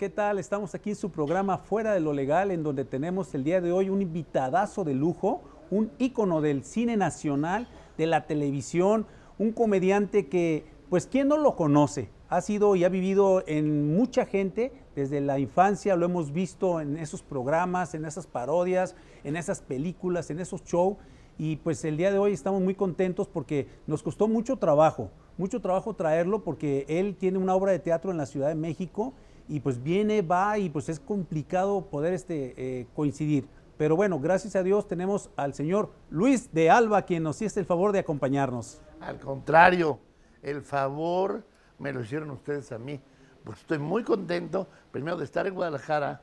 ¿qué tal? Estamos aquí en su programa Fuera de lo Legal, en donde tenemos el día de hoy un invitadazo de lujo, un ícono del cine nacional, de la televisión, un comediante que, pues, ¿quién no lo conoce? Ha sido y ha vivido en mucha gente desde la infancia, lo hemos visto en esos programas, en esas parodias, en esas películas, en esos shows. Y pues el día de hoy estamos muy contentos porque nos costó mucho trabajo, mucho trabajo traerlo porque él tiene una obra de teatro en la Ciudad de México y pues viene, va y pues es complicado poder este, eh, coincidir. Pero bueno, gracias a Dios tenemos al señor Luis de Alba quien nos hizo el favor de acompañarnos. Al contrario, el favor me lo hicieron ustedes a mí. Pues estoy muy contento, primero de estar en Guadalajara,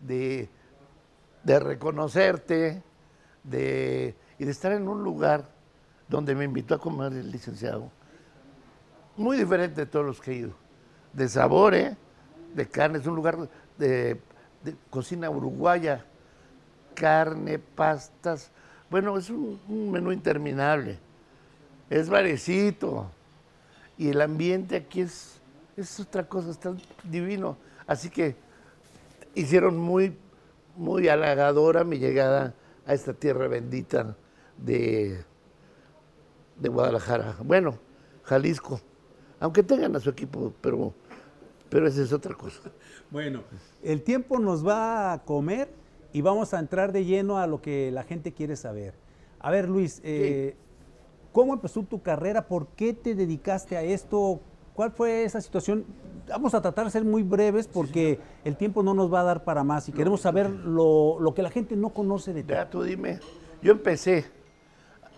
de, de reconocerte, de, y de estar en un lugar donde me invitó a comer el licenciado. Muy diferente de todos los que he ido. De sabor, ¿eh? De carne, es un lugar de, de cocina uruguaya, carne, pastas. Bueno, es un, menú interminable. Es varecito. Y el ambiente aquí es, es otra cosa, está divino. Así que hicieron muy, muy halagadora mi llegada a esta tierra bendita de, de Guadalajara. Bueno, Jalisco. Aunque tengan a su equipo, pero, pero esa es otra cosa. Bueno, el tiempo nos va a comer y vamos a entrar de lleno a lo que la gente quiere saber. A ver, Luis, eh, ¿cómo empezó tu carrera? ¿Por qué te dedicaste a esto? ¿Cuál fue esa situación? Vamos a tratar de ser muy breves porque el tiempo no nos va a dar para más y queremos saber lo, lo que la gente no conoce de ti. Ya tú dime, yo empecé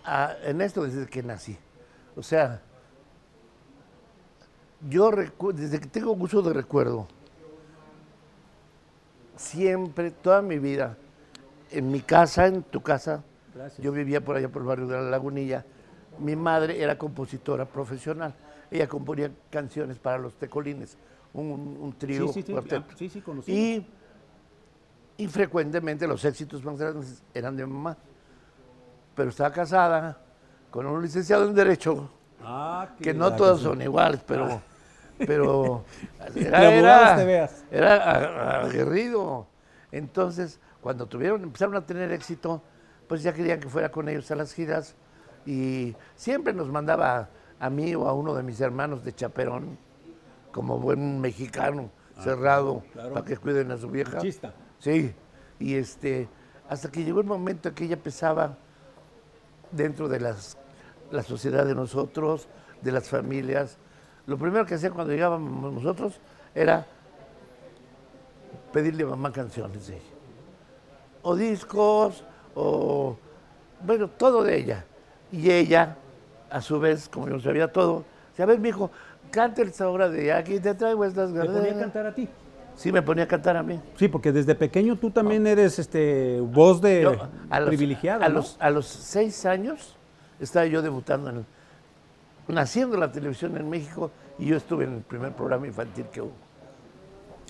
a- en esto desde que nací. O sea, yo desde que tengo uso de recuerdo, siempre, toda mi vida, en mi casa, en tu casa, Gracias. yo vivía por allá por el barrio de la Lagunilla, mi madre era compositora profesional. Ella componía canciones para los tecolines, un, un trío, Sí, sí, sí, cuarteto. ah, sí. Y, y frecuentemente los éxitos más grandes eran de mamá. Pero estaba casada con un licenciado en Derecho, Ah, que no todos cosa. son iguales, pero, pero te veas. era aguerrido. Entonces, cuando tuvieron, empezaron a tener éxito, pues ya querían que fuera con ellos a las giras y siempre nos mandaba a mí o a uno de mis hermanos de chaperón, como buen mexicano, cerrado, Ah, claro. para que cuiden a su vieja. Machista. Sí, y este, hasta que llegó el momento en que ella pesaba dentro de las, la sociedad de nosotros, de las familias. Lo primero que hacía cuando llegábamos nosotros era pedirle a mamá canciones de ella. O discos, o bueno, todo de ella. Y ella, a su vez, como yo sabía todo, decía, a ver, mijo, cante esta obra de aquí te traigo estas ¿Te ponía a cantar a ti? Sí, me ponía a cantar a mí. Sí, porque desde pequeño tú también eres este voz de Yo, a los- privilegiada, a ¿no? los, a los seis años estaba yo debutando, en, naciendo en la televisión en México y yo estuve en el primer programa infantil que hubo.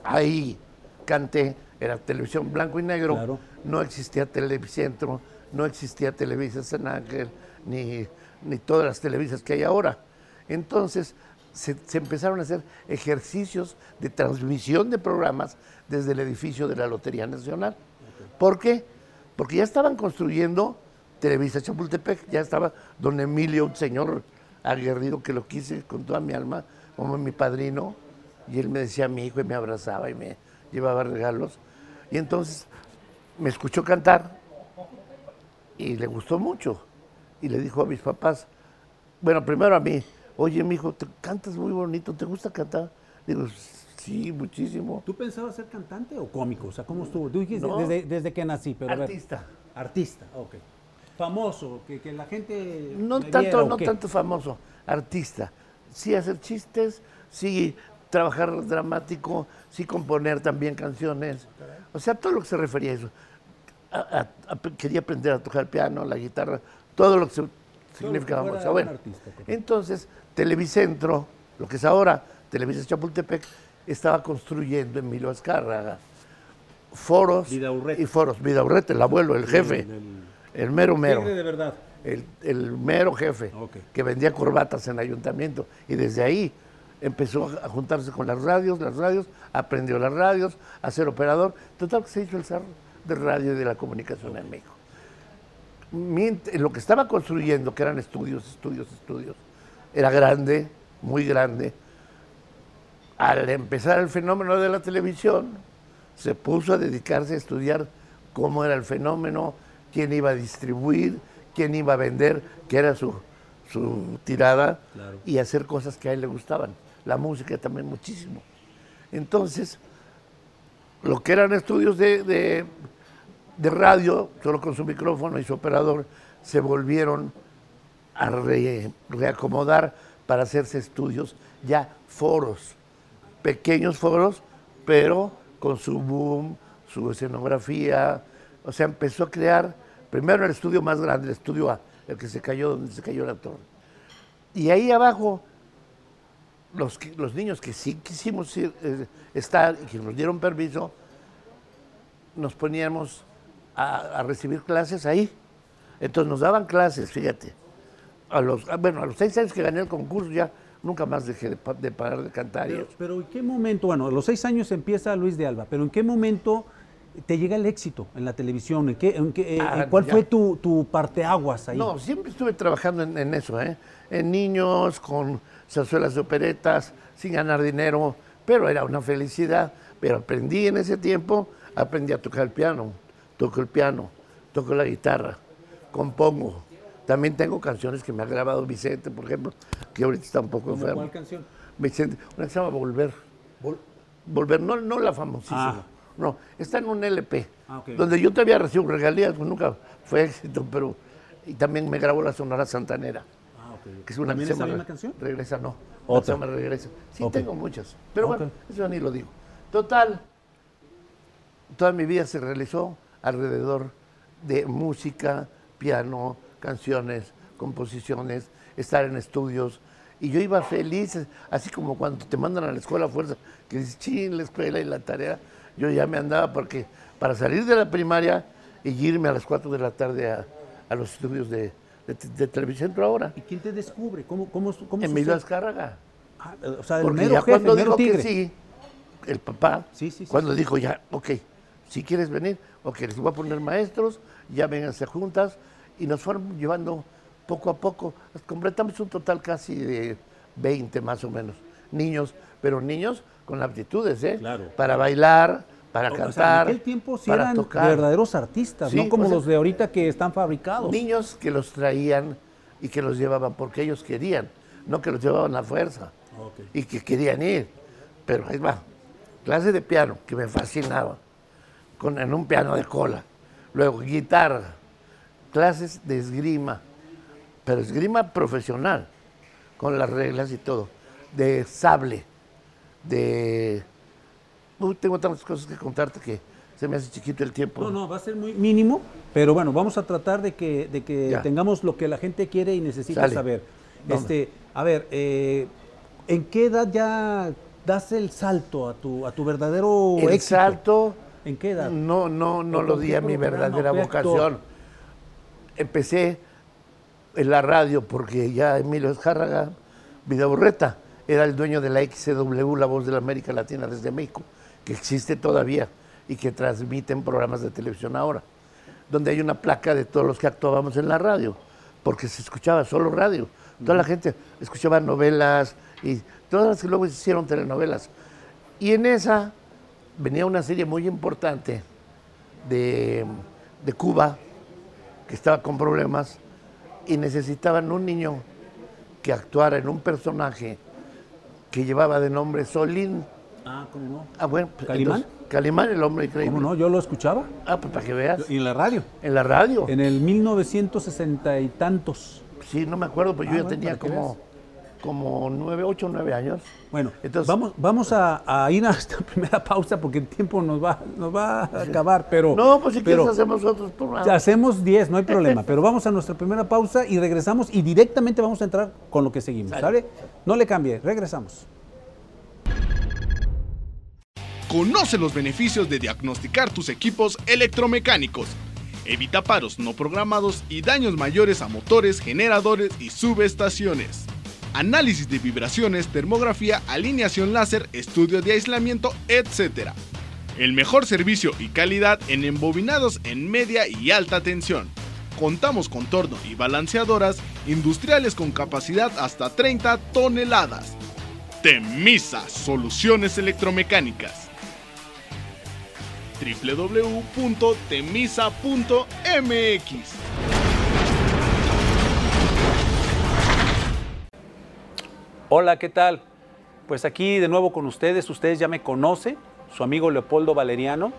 Ahí canté, era televisión blanco y negro, Claro. no existía Televicentro, no existía Televisa San Ángel, ni, ni todas las televisas que hay ahora. Entonces se, se empezaron a hacer ejercicios de transmisión de programas desde el edificio de la Lotería Nacional. ¿Por qué? Porque ya estaban construyendo Televisa Chapultepec, ya estaba don Emilio, un señor aguerrido que lo quise con toda mi alma, como mi padrino, y él me decía mi hijo y me abrazaba y me llevaba regalos. Y entonces me escuchó cantar y le gustó mucho. Y le dijo a mis papás, bueno, primero a mí, oye, mi hijo, te cantas muy bonito, ¿te gusta cantar? Digo, sí, muchísimo. ¿Tú pensabas ser cantante o cómico? O sea, ¿cómo estuvo? Tú dijiste No. desde, desde que nací, pero a ver. Artista. Artista, ok. Famoso, que, que la gente. No viera, tanto, ¿o no tanto famoso, artista. Sí hacer chistes, sí trabajar dramático, sí componer también canciones. O sea, todo lo que se refería a eso. A- a- a- quería aprender a tocar piano, la guitarra, todo lo que se- significaba. o bueno. correcto. Entonces, Televicentro, lo que es ahora Televisa Chapultepec, estaba construyendo Emilio Azcárraga foros y foros. Vidaurreta, el abuelo, el jefe, el- el mero mero Tigre de verdad. el, el mero jefe, Ok. que vendía corbatas en el ayuntamiento. Y desde ahí empezó a juntarse con las radios, las radios, aprendió las radios, a ser operador. Total, que se hizo el zar de radio y de la comunicación en México. Lo que estaba construyendo, que eran estudios, estudios, estudios, era grande, muy grande. Al empezar el fenómeno de la televisión, se puso a dedicarse a estudiar cómo era el fenómeno, quién iba a distribuir, quién iba a vender, que era su, tirada, y hacer cosas que a él le gustaban. La música también muchísimo. Entonces, lo que eran estudios de, radio, solo con su micrófono y su operador, se volvieron a reacomodar para hacerse estudios ya foros, pequeños foros, pero con su boom, su escenografía. O sea, empezó a crear primero el estudio más grande, el estudio A, el que se cayó, donde se cayó la torre. Y ahí abajo, los, los niños que sí quisimos ir, eh, estar y que nos dieron permiso, nos poníamos a, recibir clases ahí. Entonces nos daban clases, fíjate. A los, bueno, a los seis años que gané el concurso ya nunca más dejé de, parar de cantar. Pero, pero, ¿en qué momento, bueno, a los seis años empieza Luis de Alba, pero ¿en qué momento te llega el éxito en la televisión? ¿En qué, en qué, eh, ah, ¿Cuál fue tu, tu, parteaguas ahí? No, siempre estuve trabajando en, eso, ¿eh? en niños, con zarzuelas de operetas, sin ganar dinero, pero era una felicidad. Pero aprendí en ese tiempo, aprendí a tocar el piano, toco el piano, toco la guitarra, compongo también tengo canciones que me ha grabado Vicente, por ejemplo, que ahorita está un poco enfermo. ¿Cuál canción? Vicente, una que se llama Volver. Volver, no, no la famosísima. Ah. No, está en un LP. Ah, donde yo todavía recibo regalías, pues nunca fue éxito, pero. Y también me grabó la Sonora Santanera. Ah, okay. Que es una ¿También esa canción? Regresa, no. Otra. Me regresa. Sí, tengo muchas. Pero bueno, eso ni lo digo. Total, toda mi vida se realizó alrededor de música, piano, canciones, composiciones, estar en estudios. Y yo iba feliz, así como cuando te mandan a la escuela a fuerza, que dices, ching, la escuela y la tarea. Yo ya me andaba porque para salir de la primaria y irme a las 4 de la tarde a, los estudios de, de, televisión ahora. ¿Y quién te descubre? ¿Cómo, cómo, cómo Emilio Azcárraga. Ah, o sea, el porque mero ya jefe, cuando el dijo tigre. que sí, el papá, sí, sí, cuando dijo ya, ok, si quieres venir, ok, les voy a poner maestros, ya vénganse juntas, y nos fueron llevando poco a poco. Completamos un total casi de 20 más o menos niños, pero niños con aptitudes, ¿eh? Claro. Para bailar, para cantar. en aquel tiempo sí eran verdaderos artistas, no como los de ahorita que están fabricados. Niños que los traían y que los llevaban porque ellos querían, no que los llevaban a fuerza y que querían ir. Pero ahí va, clase de piano que me fascinaba, con, en un piano de cola. Luego guitarra, clases de esgrima, pero esgrima profesional, con las reglas y todo, de sable, de... Tengo tantas cosas que contarte que se me hace chiquito el tiempo. No, no, va a ser muy mínimo, pero bueno, vamos a tratar de que, de que tengamos lo que la gente quiere y necesita saber. Este, a ver, eh, ¿en qué edad ya das el salto a tu, a tu verdadero el salto... ¿En qué edad? No, no, no lo di a mi verdadera vocación empecé en la radio porque ya Emilio Escárraga Vidaburreta era el dueño de la XCW, la voz de la América Latina desde México, que existe todavía y que transmiten programas de televisión ahora, donde hay una placa de todos los que actuábamos en la radio, porque se escuchaba solo radio. Toda la gente escuchaba novelas y todas las que luego se hicieron telenovelas. Y en esa venía una serie muy importante de, de Cuba, que estaba con problemas y necesitaban un niño que actuara en un personaje que llevaba de nombre Solín. Ah, ¿cómo no? Ah, bueno. Pues, ¿Calimán? Calimán, el hombre increíble. ¿Cómo no? Yo lo escuchaba. Ah, pues para que veas. ¿Y en la radio? En la radio. En el 1960 y tantos. Sí, no me acuerdo, pues yo ya tenía como como nueve, ocho nueve años. Bueno, Entonces, vamos, vamos a, ir a esta primera pausa porque el tiempo nos va, nos va a acabar, pero... No, pues si quieres hacemos otros programas. Hacemos diez, no hay problema, pero vamos a nuestra primera pausa y regresamos y directamente vamos a entrar con lo que seguimos, ¿sale? No le cambie, regresamos. Conoce los beneficios de diagnosticar tus equipos electromecánicos. Evita paros no programados y daños mayores a motores, generadores y subestaciones. Análisis de vibraciones, termografía, alineación láser, estudio de aislamiento, etc. El mejor servicio y calidad en embobinados en media y alta tensión. Contamos con torno y balanceadoras industriales con capacidad hasta 30 toneladas. Temisa Soluciones Electromecánicas www.temisa.mx Hola, ¿qué tal? Pues aquí de nuevo con ustedes, ustedes ya me conocen, su amigo Leopoldo Valeriano.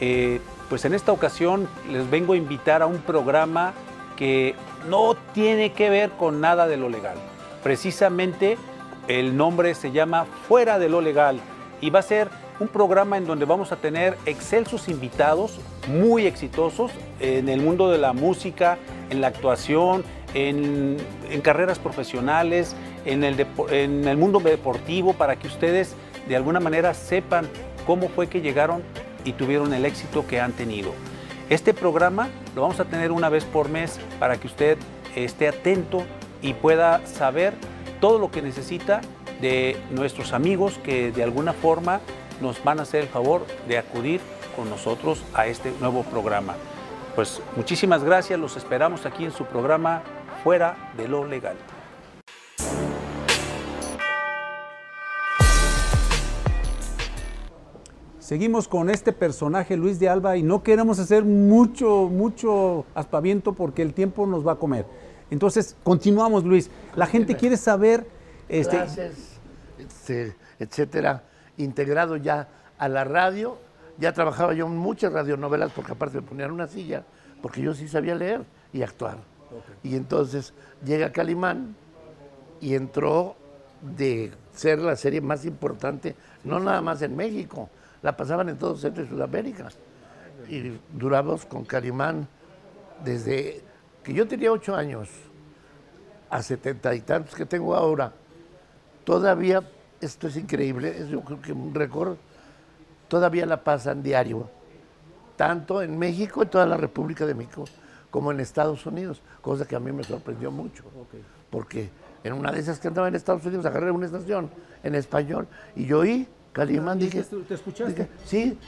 Eh, pues en esta ocasión les vengo a invitar a un programa que no tiene que ver con nada de lo legal. Precisamente el nombre se llama Fuera de lo Legal y va a ser un programa en donde vamos a tener excelsos invitados muy exitosos en el mundo de la música, en la actuación, en, en carreras profesionales, en el, mundo deportivo, para que ustedes de alguna manera sepan cómo fue que llegaron y tuvieron el éxito que han tenido. Este programa lo vamos a tener una vez por mes para que usted esté atento y pueda saber todo lo que necesita de nuestros amigos que de alguna forma nos van a hacer el favor de acudir con nosotros a este nuevo programa. Pues muchísimas gracias, los esperamos aquí en su programa Fuera de lo Legal. Seguimos con este personaje Luis de Alba y no queremos hacer mucho, mucho aspaviento porque el tiempo nos va a comer. Entonces, continuamos Luis. La gente quiere saber... Este, Clases, este, etcétera, integrado ya a la radio. Ya trabajaba yo en muchas radionovelas porque aparte me ponían una silla, porque yo sí sabía leer y actuar. Y entonces llega Calimán y entró de ser la serie más importante, no nada más en México, la pasaban en todo Centro y Sudamérica. Y duramos con Calimán desde que yo tenía ocho años a setenta y tantos que tengo ahora. Todavía, esto es increíble, es yo creo que un récord, todavía la pasan diario, tanto en México, en toda la República de México, como en Estados Unidos, cosa que a mí me sorprendió mucho, porque en una de esas que andaba en Estados Unidos agarré una estación en español y yo oí Calimán, dije... ¿Te escuchaste? sí,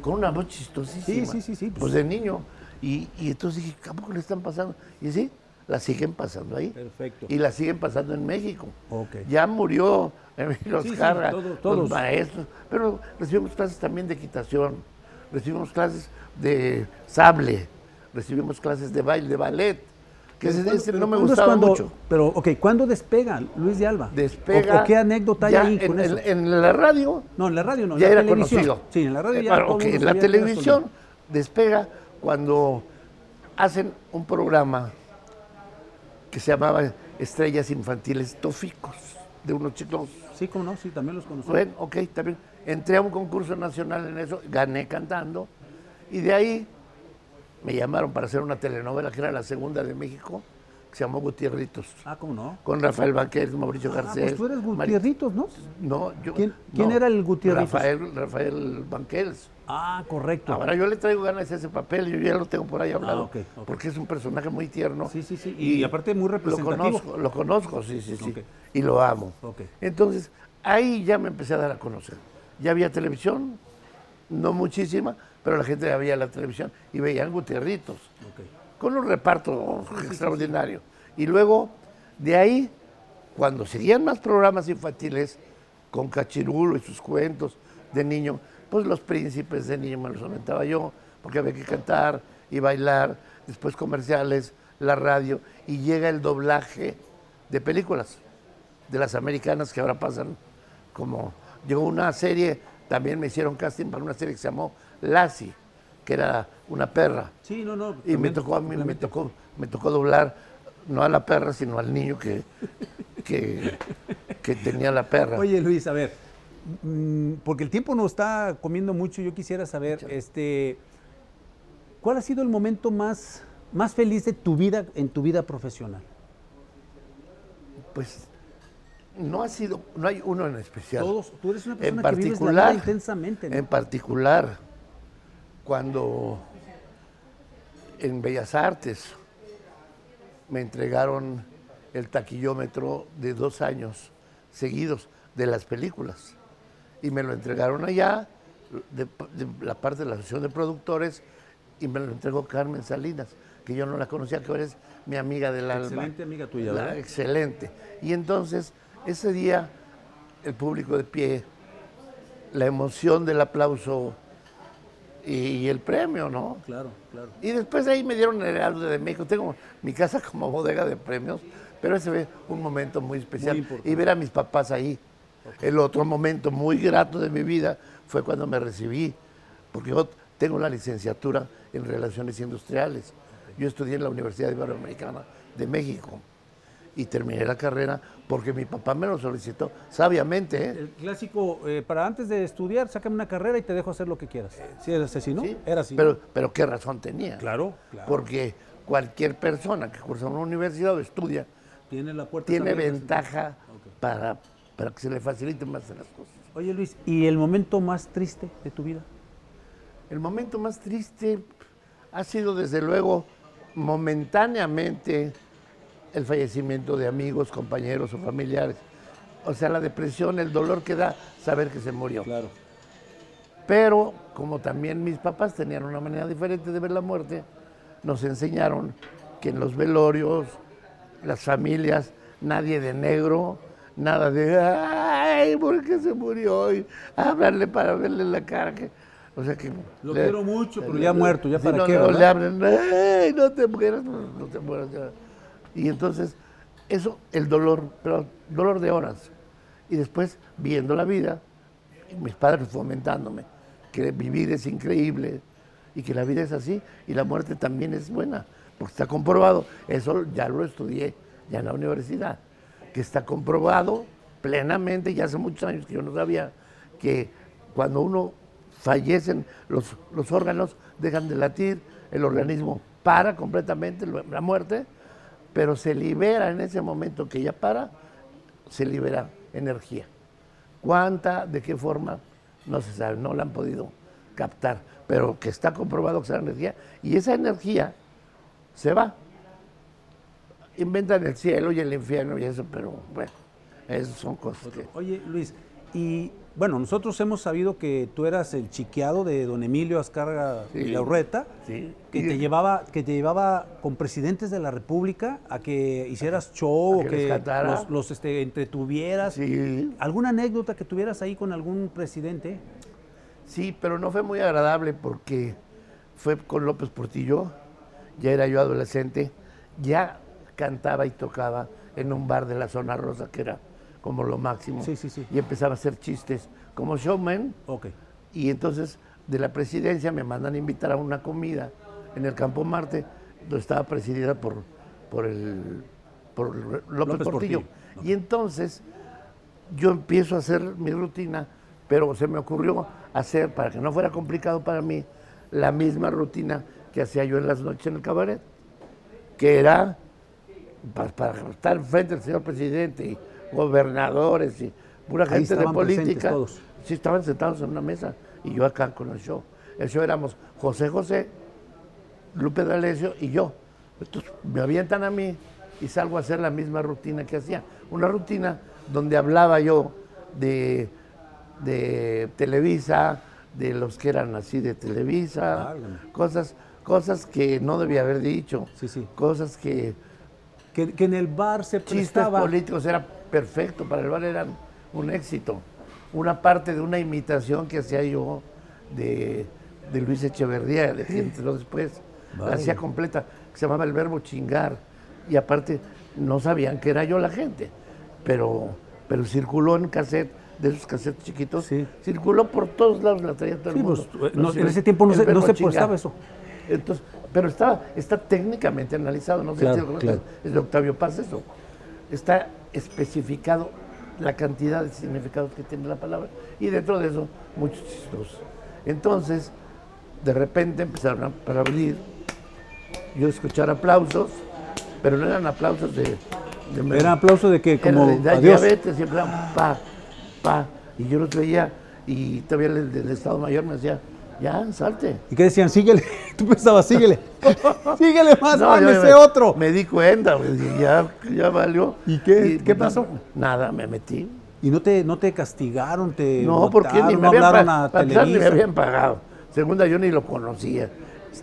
con una voz chistosísima. Sí, sí, sí. sí pues, de niño. Y, y, entonces dije, ¿cómo le están pasando? Y sí, la siguen pasando ahí. Perfecto. Y la siguen pasando en México. Okay. Ya murió Emilio Sí, todos, todos. los maestros. Pero recibimos clases también de equitación, recibimos clases de sable, recibimos clases de baile, de ballet. Que ese, ¿Cuándo- ese pero no me gustaba cuando- mucho. Pero, ok, ¿cuándo despega Luis de Alba? Despega. ¿O, o qué anécdota hay ya ahí en, con eso? en- en la radio no, en la radio no, ya la era televisión. conocido. Sí, en la radio Eh, ya bueno, todo el ok, mundo en la televisión despega cuando hacen un programa que se llamaba Estrellas Infantiles Tóficos, de unos chicos. Sí, cómo no, sí, también los conocí. Bueno, ok, también. Entré a un concurso nacional en eso, gané cantando, y de ahí me llamaron para hacer una telenovela que era la segunda de México, que se llamó Gutierritos, Ah, cómo no. con Rafael Banquers, Mauricio Ah, Garcés. pues tú eres Gutierritos, ¿no? No, yo. ¿Quién- quién no, era el Gutierritos? Rafael, Rafael Banquels. Ah, correcto. Ahora yo le traigo ganas a ese papel, yo ya lo tengo por ahí hablado, Ah, ok, ok. porque es un personaje muy tierno. Sí, sí, sí, y aparte muy Lo representativo. conozco, lo conozco, sí, sí, sí, y lo amo. Entonces, ahí ya me empecé a dar a conocer. Ya había televisión, no muchísima, pero la gente veía la televisión y veían Gutierritos, Ok. con un reparto extraordinario. Y luego, de ahí, cuando seguían más programas infantiles, con Cachirulo y sus cuentos de niño, pues los príncipes de niño me los aventaba yo, porque había que cantar y bailar, después comerciales, la radio, y llega el doblaje de películas, de las americanas que ahora pasan como... Llegó una serie, también me hicieron casting para una serie que se llamó Lassie, que era una perra. Sí, no, no. Y me tocó a mí, me tocó, me tocó doblar, no a la perra, sino al niño que, que, que tenía la perra. Oye, Luis, a ver, mm, porque el tiempo nos está comiendo mucho, yo quisiera saber, este, ¿cuál ha sido el momento más, más feliz de tu vida en tu vida profesional? Pues no ha sido, no hay uno en especial. Todos, tú eres una en persona que vives la vida intensamente, ¿no? en particular, cuando en Bellas Artes me entregaron el taquillómetro de dos años seguidos de las películas. Y me lo entregaron allá, de, la parte de la Asociación de Productores, y me lo entregó Carmen Salinas, que yo no la conocía, que ahora es mi amiga del alma. Excelente amiga tuya, ¿verdad? Excelente. Y entonces, ese día, el público de pie, la emoción del aplauso y, el premio, ¿no? Claro, claro. Y después de ahí me dieron el Heraldo de México. Tengo mi casa como bodega de premios, pero ese fue un momento muy especial. y ver a mis papás ahí. El otro momento muy grato de mi vida fue cuando me recibí, porque yo tengo la licenciatura en Relaciones Industriales. Yo estudié en la Universidad Iberoamericana de México y terminé la carrera porque mi papá me lo solicitó sabiamente. ¿eh? El clásico, eh, para antes de estudiar, sácame una carrera y te dejo hacer lo que quieras. ¿Sí era así, no? Sí, era así. Pero, pero qué razón tenía. Claro, claro. Porque cualquier persona que cursa en una universidad o estudia tiene, la puerta tiene ventaja para, para que se le faciliten más las cosas. Oye Luis, ¿y el momento más triste de tu vida? El momento más triste ha sido desde luego momentáneamente el fallecimiento de amigos, compañeros o familiares. O sea, la depresión, el dolor que da saber que se murió. Claro. Pero como también mis papás tenían una manera diferente de ver la muerte, nos enseñaron que en los velorios, las familias, nadie de negro, nada de, ay, ¿por qué se murió hoy? Hablarle para verle la cara. Que, o sea que... Lo quiero mucho, pero ya muerto, ya para qué, no, le hablen, ay, no te mueras, no te mueras. Ya. Y entonces, eso, el dolor, pero dolor de horas. Y después, viendo la vida, mis padres fomentándome, que vivir es increíble y que la vida es así y la muerte también es buena, porque está comprobado, eso ya lo estudié ya en la universidad, que está comprobado plenamente, ya hace muchos años que yo no sabía, que cuando uno fallecen los, los órganos, dejan de latir, el organismo para completamente la muerte pero se libera en ese momento que ya para, se libera energía. ¿Cuánta, de qué forma? No se sabe, no la han podido captar, pero que está comprobado que es energía, y esa energía se va. Inventan el cielo y el infierno y eso, pero bueno, esas son cosas que... Oye, Luis, y bueno, nosotros hemos sabido que tú eras el chiqueado de don Emilio Azcarga y Laurreta, que te llevaba, que te llevaba con presidentes de la República a que hicieras show o que los, este, entretuvieras. ¿Alguna anécdota que tuvieras ahí con algún presidente? Sí, pero no fue muy agradable porque fue con López Portillo, ya era yo adolescente, ya cantaba y tocaba en un bar de la zona rosa que era como lo máximo. Sí, sí, sí. Y empezaba a hacer chistes como showman. Ok. Y entonces de la presidencia me mandan a invitar a una comida en el Campo Marte, donde estaba presidida por, por, el, por López, Portillo. Y entonces yo empiezo a hacer mi rutina, pero se me ocurrió hacer, para que no fuera complicado para mí, la misma rutina que hacía yo en las noches en el cabaret, que era para, para estar frente al señor presidente y gobernadores y pura gente de política. Todos. Sí, estaban sentados en una mesa y yo acá con el show. El show éramos José José, Lupe D'Alessio y yo. Entonces me avientan a mí y salgo a hacer la misma rutina que hacía. Una rutina donde hablaba yo de, de Televisa, de los que eran así de Televisa, cosas, cosas que no debía haber dicho, sí, sí. cosas que, que, en el bar se prestaba... Chistes políticos, era perfecto, para el bar era un éxito. Una parte de una imitación que hacía yo de, Luis Echeverría, de entró después, la hacía completa, que se llamaba el verbo chingar. Y aparte, no sabían que era yo la gente, pero, pero circuló en cassette de esos cassettes chiquitos, circuló por todos lados, la traía todo el mundo. Pues, en ese tiempo no se, no se eso. Entonces, pero está, está técnicamente analizado, no sé si es de Octavio Paz eso. Está especificado la cantidad de significados que tiene la palabra y dentro de eso muchos chistos. Entonces, de repente empezaron a, abrir, yo escuchar aplausos, pero no eran aplausos de... ¿Eran aplausos de que como de, de diabetes, siempre pa, pa, y yo los veía y todavía el del Estado Mayor me decía, ya, salte. ¿Y qué decían? Síguele. Tú pensabas, síguele. síguele más, No, yo ese me- otro. Me di cuenta, pues, ya, ya valió. ¿Y qué- qué pasó? Nada, me metí. ¿Y no te, no te castigaron? Te No, porque ni botaron, me, no hablaron a empezar, ni me Televisa? habían pagado. Segunda, yo ni lo conocía.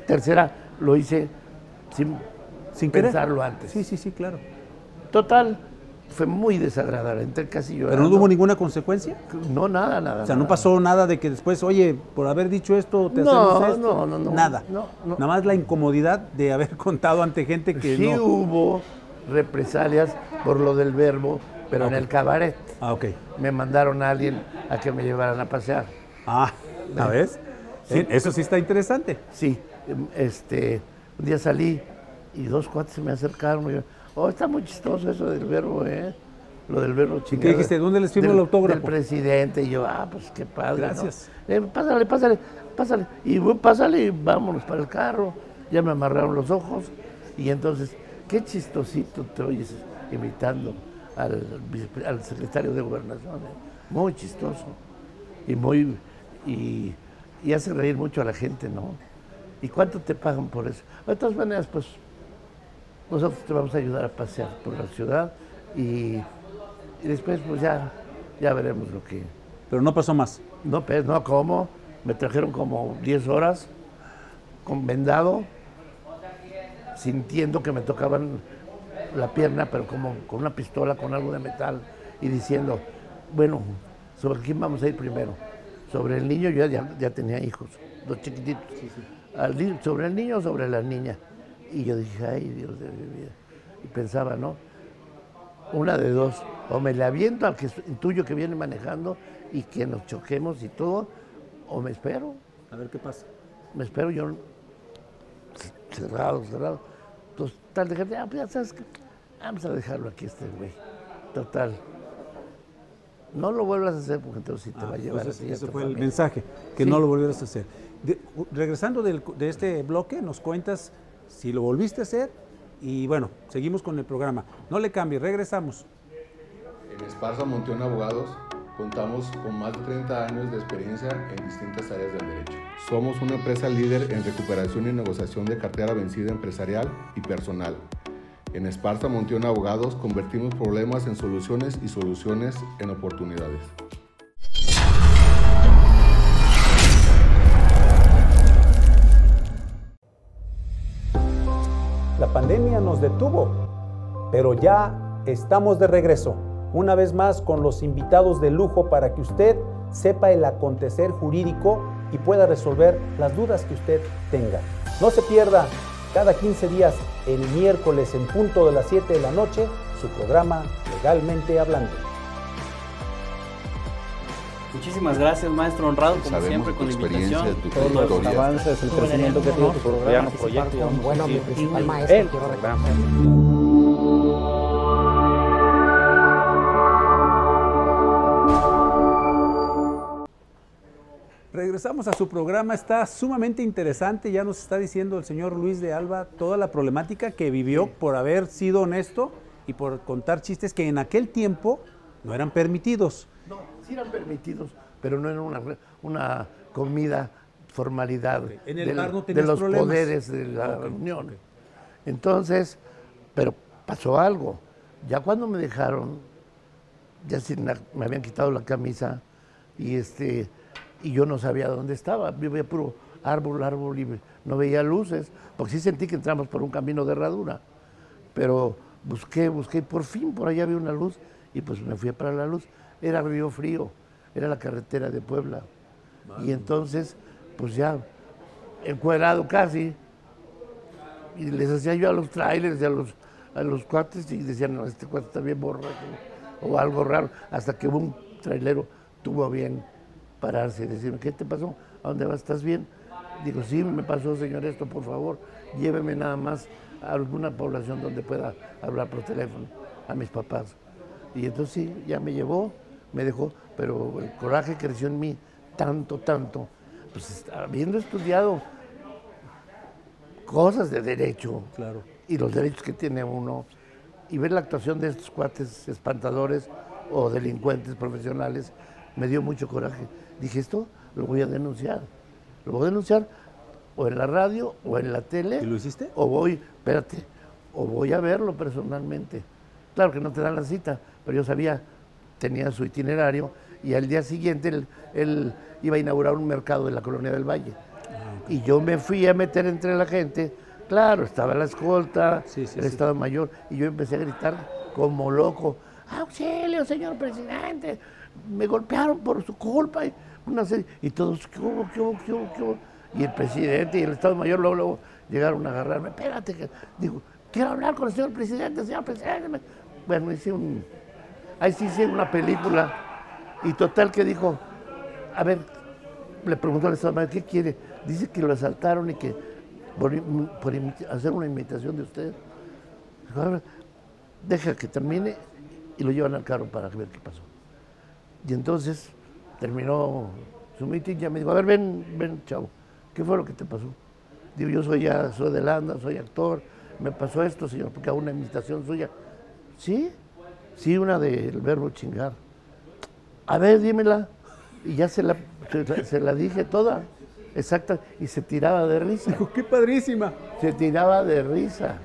Tercera, lo hice sin Sin querer. pensarlo antes. Sí, sí, sí, claro. Total, fue muy desagradable. Entré casi llorando. ¿Pero no hubo ninguna consecuencia? No, nada, nada. O sea, no pasó nada de que después, oye, por haber dicho esto, te No, hacemos esto. no, no, no. Nada. No, no. Nada más la incomodidad de haber contado ante gente que Sí no. hubo represalias por lo del verbo, pero en el cabaret. Ah, ok. Me mandaron a alguien a que me llevaran a pasear. Ah, ¿la ves? Sí, eso sí está interesante. Sí, em, este, un día salí y dos cuates se me acercaron. y dijeron, oh, está muy chistoso eso del verbo, ¿eh? Lo del verbo chingado. dijiste? ¿Dónde les firmo Del- el autógrafo? Del presidente. Y yo, ah, pues qué padre. ¿no? Gracias. Eh, pásale, pásale, pásale. Y bueno, pásale y vámonos para el carro. Ya me amarraron los ojos. Y entonces, qué chistosito te oyes imitando al, secretario de Gobernación. ¿eh? Muy chistoso. Y muy. Y, y hace reír mucho a la gente, ¿no? ¿Y cuánto te pagan por eso? De todas maneras, pues nosotros te vamos a ayudar a pasear por la ciudad y, y después pues ya, ya veremos lo que... Pero no pasó más. No, pues no, ¿cómo? Me trajeron como 10 horas con vendado, sintiendo que me tocaban la pierna, pero como con una pistola, con algo de metal, y diciendo, bueno, ¿sobre quién vamos a ir primero? Sobre el niño, yo ya, ya tenía hijos, dos chiquititos. Al ¿Sobre el niño o sobre la niña? Y yo dije, ay, Dios de mi vida. Y pensaba, ¿no? Una de dos, o me le aviento al que tuyo que viene manejando y que nos choquemos y todo, o me espero, A ver qué pasa. me espero yo cerrado, cerrado. Entonces, tal de gente, ah, pues ya sabes que vamos a dejarlo aquí este güey. Total. No lo vuelvas a hacer porque entonces sí te va a llevar Entonces, a ti y a ese fue el mensaje, que Sí. no lo volvieras a hacer. De- regresando del- de este bloque, nos cuentas si lo volviste a hacer y bueno, seguimos con el programa. No le cambie, regresamos. En Esparza Monteón Abogados contamos con más de 30 años de experiencia en distintas áreas del derecho. Somos una empresa líder en recuperación y negociación de cartera vencida empresarial y personal. En Esparza Monteón Abogados convertimos problemas en soluciones y soluciones en oportunidades. Nos detuvo, pero ya estamos de regreso, una vez más con los invitados de lujo para que usted sepa el acontecer jurídico y pueda resolver las dudas que usted tenga. No se pierda cada 15 días, el miércoles en punto de las 7 de la noche, su programa Legalmente Hablando. Muchísimas gracias, maestro honrado, como Sabemos siempre, con la invitación. experiencia, de tu Todos los avances, el crecimiento que tiene tu programa. proyecto, digamos, Bueno, mi principal El maestro, quiero. Regresamos a su programa, está sumamente interesante, ya nos está diciendo el señor Luis de Alba toda la problemática que vivió por haber sido honesto y por contar chistes que en aquel tiempo no eran permitidos. Sí eran permitidos, pero no era una, una comida formalidad En el del- bar no de los problemas. poderes de la Ok, reunión. ok. Entonces, pero pasó algo. Ya cuando me dejaron, ya sin la- me habían quitado la camisa y este y yo no sabía dónde estaba. Yo veía puro árbol, árbol y no veía luces, porque sí sentí que entramos por un camino de herradura. Pero busqué, busqué y por fin por allá vi una luz y pues me fui para la luz. Era Río Frío, era la carretera de Puebla. Y entonces, pues ya, encuadrado casi, y les hacía yo a los trailers y a los, a los cuates y decían, no, este cuate está bien borracho o algo raro, hasta que un trailero tuvo bien pararse y decirme, ¿qué te pasó? ¿A dónde vas? ¿Estás bien? Digo, sí, me pasó, señor, esto, por favor, lléveme nada más a alguna población donde pueda hablar por teléfono a mis papás. Y entonces sí, ya me llevó, me dejó, pero el coraje creció en mí tanto, tanto, pues habiendo estudiado cosas de derecho Claro. y los derechos que tiene uno y ver la actuación de estos cuates espantadores o delincuentes profesionales me dio mucho coraje. Dije, esto lo voy a denunciar. lo voy a denunciar o en la radio o en la tele. ¿Y lo hiciste? O voy, espérate, o voy a verlo personalmente. Claro que no te dan la cita, pero yo sabía, tenía su itinerario y al día siguiente él, él iba a inaugurar un mercado en la colonia del Valle. Y yo me fui a meter entre la gente. Claro, estaba la escolta, Sí, sí, el sí. Estado Mayor, y yo empecé a gritar como loco. ¡Auxilio, señor presidente! Me golpearon por su culpa. Y, una serie- y todos, ¿qué hubo, qué hubo, qué hubo, qué hubo? Y el presidente y el Estado Mayor luego, luego llegaron a agarrarme. Espérate, que, digo, quiero hablar con el señor presidente, señor presidente. Bueno, hice un, ahí sí hice una película. Y total que dijo, a ver, le preguntó al Estado ¿qué quiere? Dice que lo asaltaron y que por, hacer una imitación de usted. Dijo, "Ahora, deja que termine y lo llevan al carro para ver qué pasó. Y entonces terminó su meeting y ya me dijo, a ver, ven, ven, chavo, ¿qué fue lo que te pasó? Digo, yo soy ya, soy de Landa, soy actor, me pasó esto, señor, porque hago una imitación suya. ¿Sí? Sí, una del verbo chingar. A ver, dímela. Y ya se la, se, la- dije toda, exacta, y se tiraba de risa. Dijo, qué padrísima. Se tiraba de risa.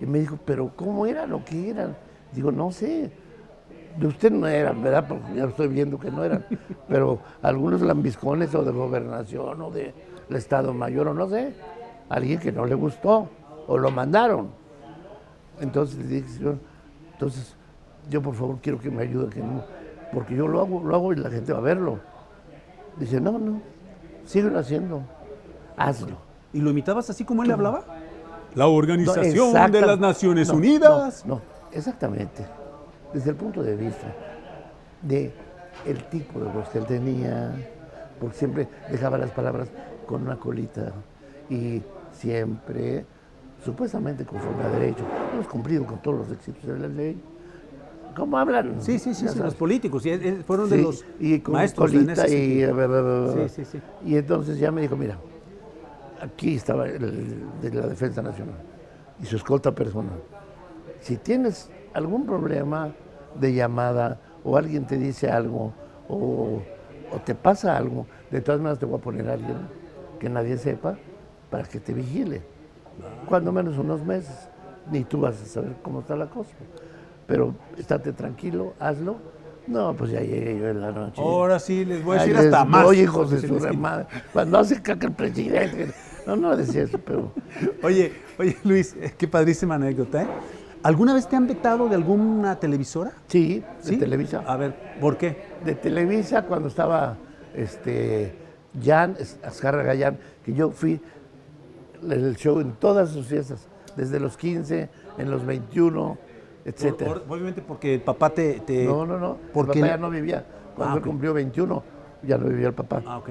Y me dijo, pero ¿cómo eran o qué eran? Digo, no sé. De usted no eran, ¿verdad? Porque ya estoy viendo que no eran. Pero algunos lambiscones o de gobernación o del Estado Mayor o no sé. Alguien que no le gustó o lo mandaron. Entonces le dije, señor, entonces yo por favor quiero que me ayude, que no- porque yo lo hago, lo hago y la gente va a verlo. Dice, no, no, síguelo haciendo, hazlo. ¿Y lo imitabas así como él hablaba? La Organización No, de las Naciones no, Unidas. No, no, exactamente. Desde el punto de vista de el tipo de voz que él tenía, porque siempre dejaba las palabras con una colita y siempre, supuestamente conforme a derecho, hemos cumplido con todos los requisitos de la ley. ¿Cómo hablan? Sí, sí, sí, sí, los políticos. Y fueron de los y con maestros colita y, sentido. Sí, sí, sí. y entonces ya me dijo, mira, aquí estaba el de la Defensa Nacional y su escolta personal. Si tienes algún problema de llamada o alguien te dice algo o, o te pasa algo, de todas maneras te voy a poner a alguien que nadie sepa para que te vigile. Cuando menos unos meses. Ni tú vas a saber cómo está la cosa. Pero estate tranquilo, hazlo. No, pues ya llegué yo en la noche. Ahora sí, les voy a decir hasta más. voy, hijos de su madre. Cuando hace caca el presidente. No, no decía eso, pero Oye, oye, Luis, eh, qué padrísima anécdota, ¿eh? ¿Alguna vez te han vetado de alguna televisora? sí, de ¿Sí? Televisa. A ver, ¿por qué? De Televisa cuando estaba este Jan Azcárraga Jan, que yo fui el show en todas sus fiestas, desde los 15, en los 21, etcétera. Por- por- obviamente porque el papá te... te- No, no, no. Porque el papá ya no vivía. Cuando Ah, él ok. cumplió 21, ya no vivía el papá. Ah, ok.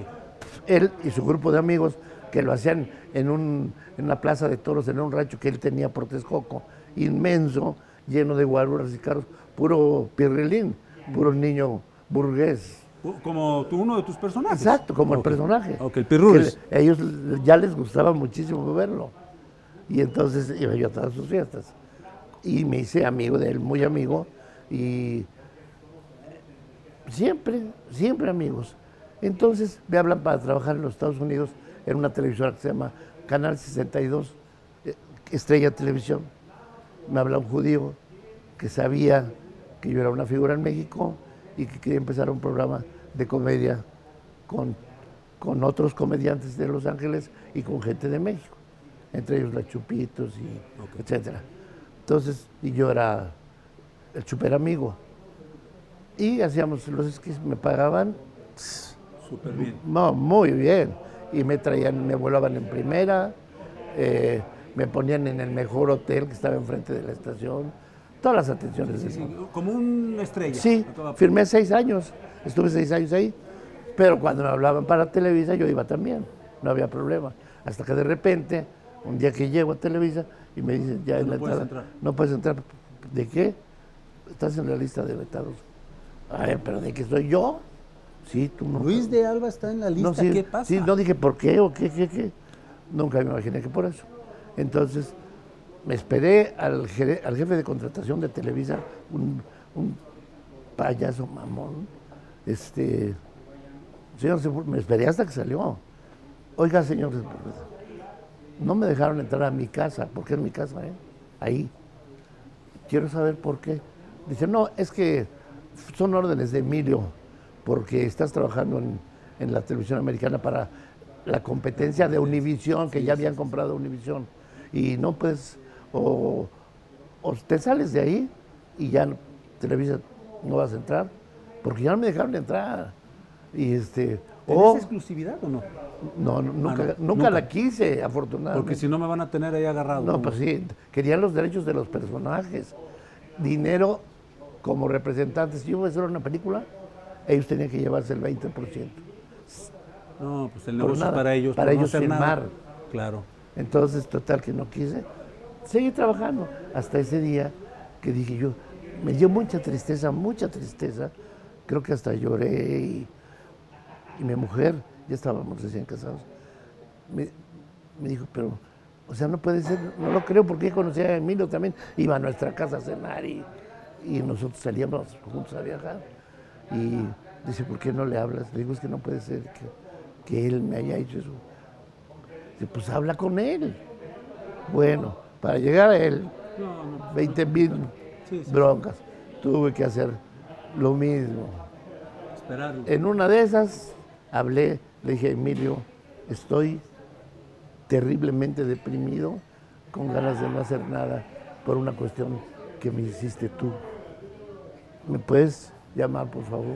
él y su grupo de amigos que lo hacían en, un, en una plaza de toros, en un rancho que él tenía por Texcoco, inmenso, lleno de guaruras y carros, puro pirrelín, puro niño burgués. Como tú, uno de tus personajes. Exacto, como el personaje. Ok, el le- ellos ya les gustaba muchísimo verlo. Y entonces iba yo a todas sus fiestas. Y me hice amigo de él, muy amigo. Y siempre, siempre amigos. Entonces me hablan para trabajar en los Estados Unidos en una televisora que se llama Canal 62, eh, Estrella Televisión. Me habla un judío que sabía que yo era una figura en México y que quería empezar un programa de comedia con, con otros comediantes de Los Ángeles y con gente de México, entre ellos la Chupitos y etcétera. Entonces, y yo era el super amigo. Y hacíamos los skis, me pagaban Súper bien. no, muy bien. Y me traían, me volaban en primera, eh, me ponían en el mejor hotel que estaba enfrente de la estación, todas las atenciones. Sí, como una estrella. Sí, firmé seis años, estuve seis años ahí, pero cuando me hablaban para Televisa yo iba también, no había problema. Hasta que de repente, un día que llego a Televisa y me dicen, ya en No la puedes entrada, entrar. no puedes entrar. ¿De qué? Estás en la lista de vetados. A ver, pero ¿de qué soy yo? Sí, tú no. Luis de Alba está en la lista. No, sí, ¿Qué pasa? Sí, no dije por qué o qué, qué, qué. Nunca me imaginé que por eso. Entonces, me esperé al, jefe de contratación de Televisa, un, un payaso mamón. Este, señor, me esperé hasta que salió. oiga, señor, no me dejaron entrar a mi casa, porque es mi casa, ¿eh? ahí. Quiero saber por qué. Dice, no, es que son órdenes de Emilio, porque estás trabajando en, en la televisión americana para la competencia de Univisión, que ya habían comprado Univisión. Y no puedes, o, o te sales de ahí y ya Televisa no vas a entrar, porque ya no me dejaron entrar. Y este, ¿Tenés o exclusividad o no? no, no, nunca, no, nunca, nunca. la quise, afortunadamente. Porque si no me van a tener ahí agarrado. No, ¿no? pues sí, querían los derechos de los personajes. Dinero como representantes. Si yo iba a hacer una película, ellos tenían que llevarse el 20%. No, pues el negocio nada, es para ellos. para ellos hacer nada. firmar. Claro. Entonces, total, que no quise. Seguí trabajando hasta ese día que dije yo, me dio mucha tristeza, mucha tristeza. Creo que hasta lloré y, y mi mujer, ya estábamos recién casados, me, me dijo, pero, o sea, no puede ser, no lo creo porque yo conocía a Emilio también, iba a nuestra casa a cenar y, y nosotros salíamos juntos a viajar. Y dice, ¿por qué no le hablas? Le digo, es que no puede ser que, que él me haya hecho eso. Dice, pues habla con él. Bueno, para llegar a él, 20 mil broncas. Tuve que hacer lo mismo. En una de esas hablé, le dije, Emilio, estoy terriblemente deprimido, con ganas de no hacer nada por una cuestión que me hiciste tú. ¿Me puedes llamar, por favor?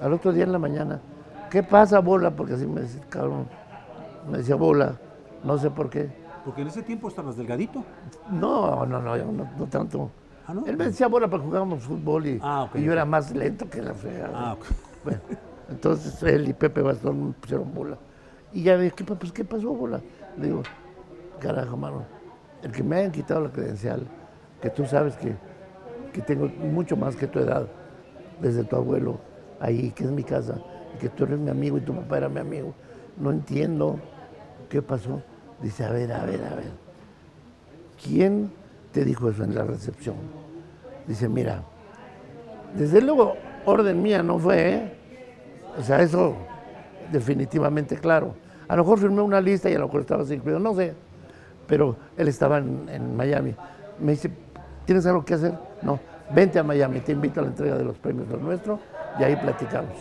Al otro día en la mañana, ¿qué pasa, bola? Porque así me decía, cabrón, me decía bola, no sé por qué. Porque en ese tiempo estabas delgadito. No, no, no, no, no tanto. Ah, ¿no? Él me decía bola porque jugábamos fútbol y, Ah, y yo era más lento que la fregada. Ah, ok. Bueno, entonces él y Pepe Bastón me pusieron bola. Y ya ves, ¿qué, pues, ¿qué pasó, bola? Le digo, carajo, mano, el que me hayan quitado la credencial, que tú sabes que, que tengo mucho más que tu edad, desde tu abuelo, ahí, que es mi casa, y que tú eres mi amigo y tu papá era mi amigo. No entiendo qué pasó. Dice, a ver, a ver, a ver. ¿Quién te dijo eso en la recepción? Dice, mira, desde luego, orden mía no fue, ¿eh? O sea, eso definitivamente claro. A lo mejor firmé una lista y a lo mejor estaba incluido, no sé. Pero él estaba en, en Miami. Me dice, ¿tienes algo que hacer? No, vente a Miami, te invito a la entrega de los premios Lo Nuestro y ahí platicamos.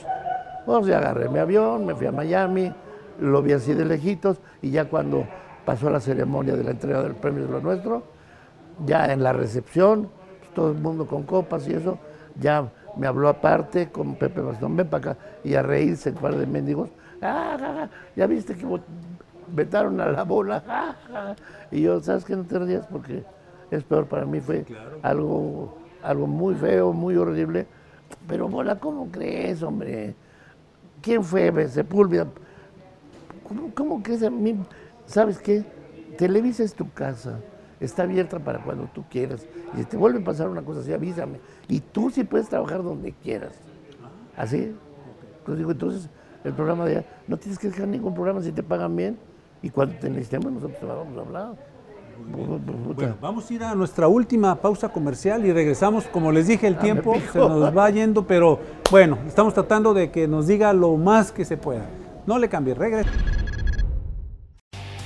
Pues ya agarré mi avión, me fui a Miami, lo vi así de lejitos y ya cuando pasó la ceremonia de la entrega del premio de Lo Nuestro, ya en la recepción, pues, todo el mundo con copas y eso, ya me habló aparte con Pepe Bastón, ven para acá, y a reírse el par de mendigos. "Ah, ja, ja, ya viste que vetaron a la bola. ja, ja". Y yo, ¿sabes qué? No te rías porque es peor para mí, fue algo, algo muy feo, muy horrible. Pero bola, ¿cómo crees, hombre? ¿Quién fue Sepúlveda? ¿Cómo, cómo crees a mí? ¿Sabes qué? Televisa es tu casa. Está abierta para cuando tú quieras. Y si te vuelve a pasar una cosa así, avísame. Y tú sí puedes trabajar donde quieras. ¿Así? Entonces digo, entonces el programa de no tienes que dejar ningún programa si te pagan bien. Y cuando te necesitemos, nosotros te vamos a hablar. Bueno, vamos a ir a nuestra última pausa comercial y regresamos. Como les dije, el me tiempo se nos va yendo, pero bueno, estamos tratando de que nos diga lo más que se pueda. No le cambie, regresa.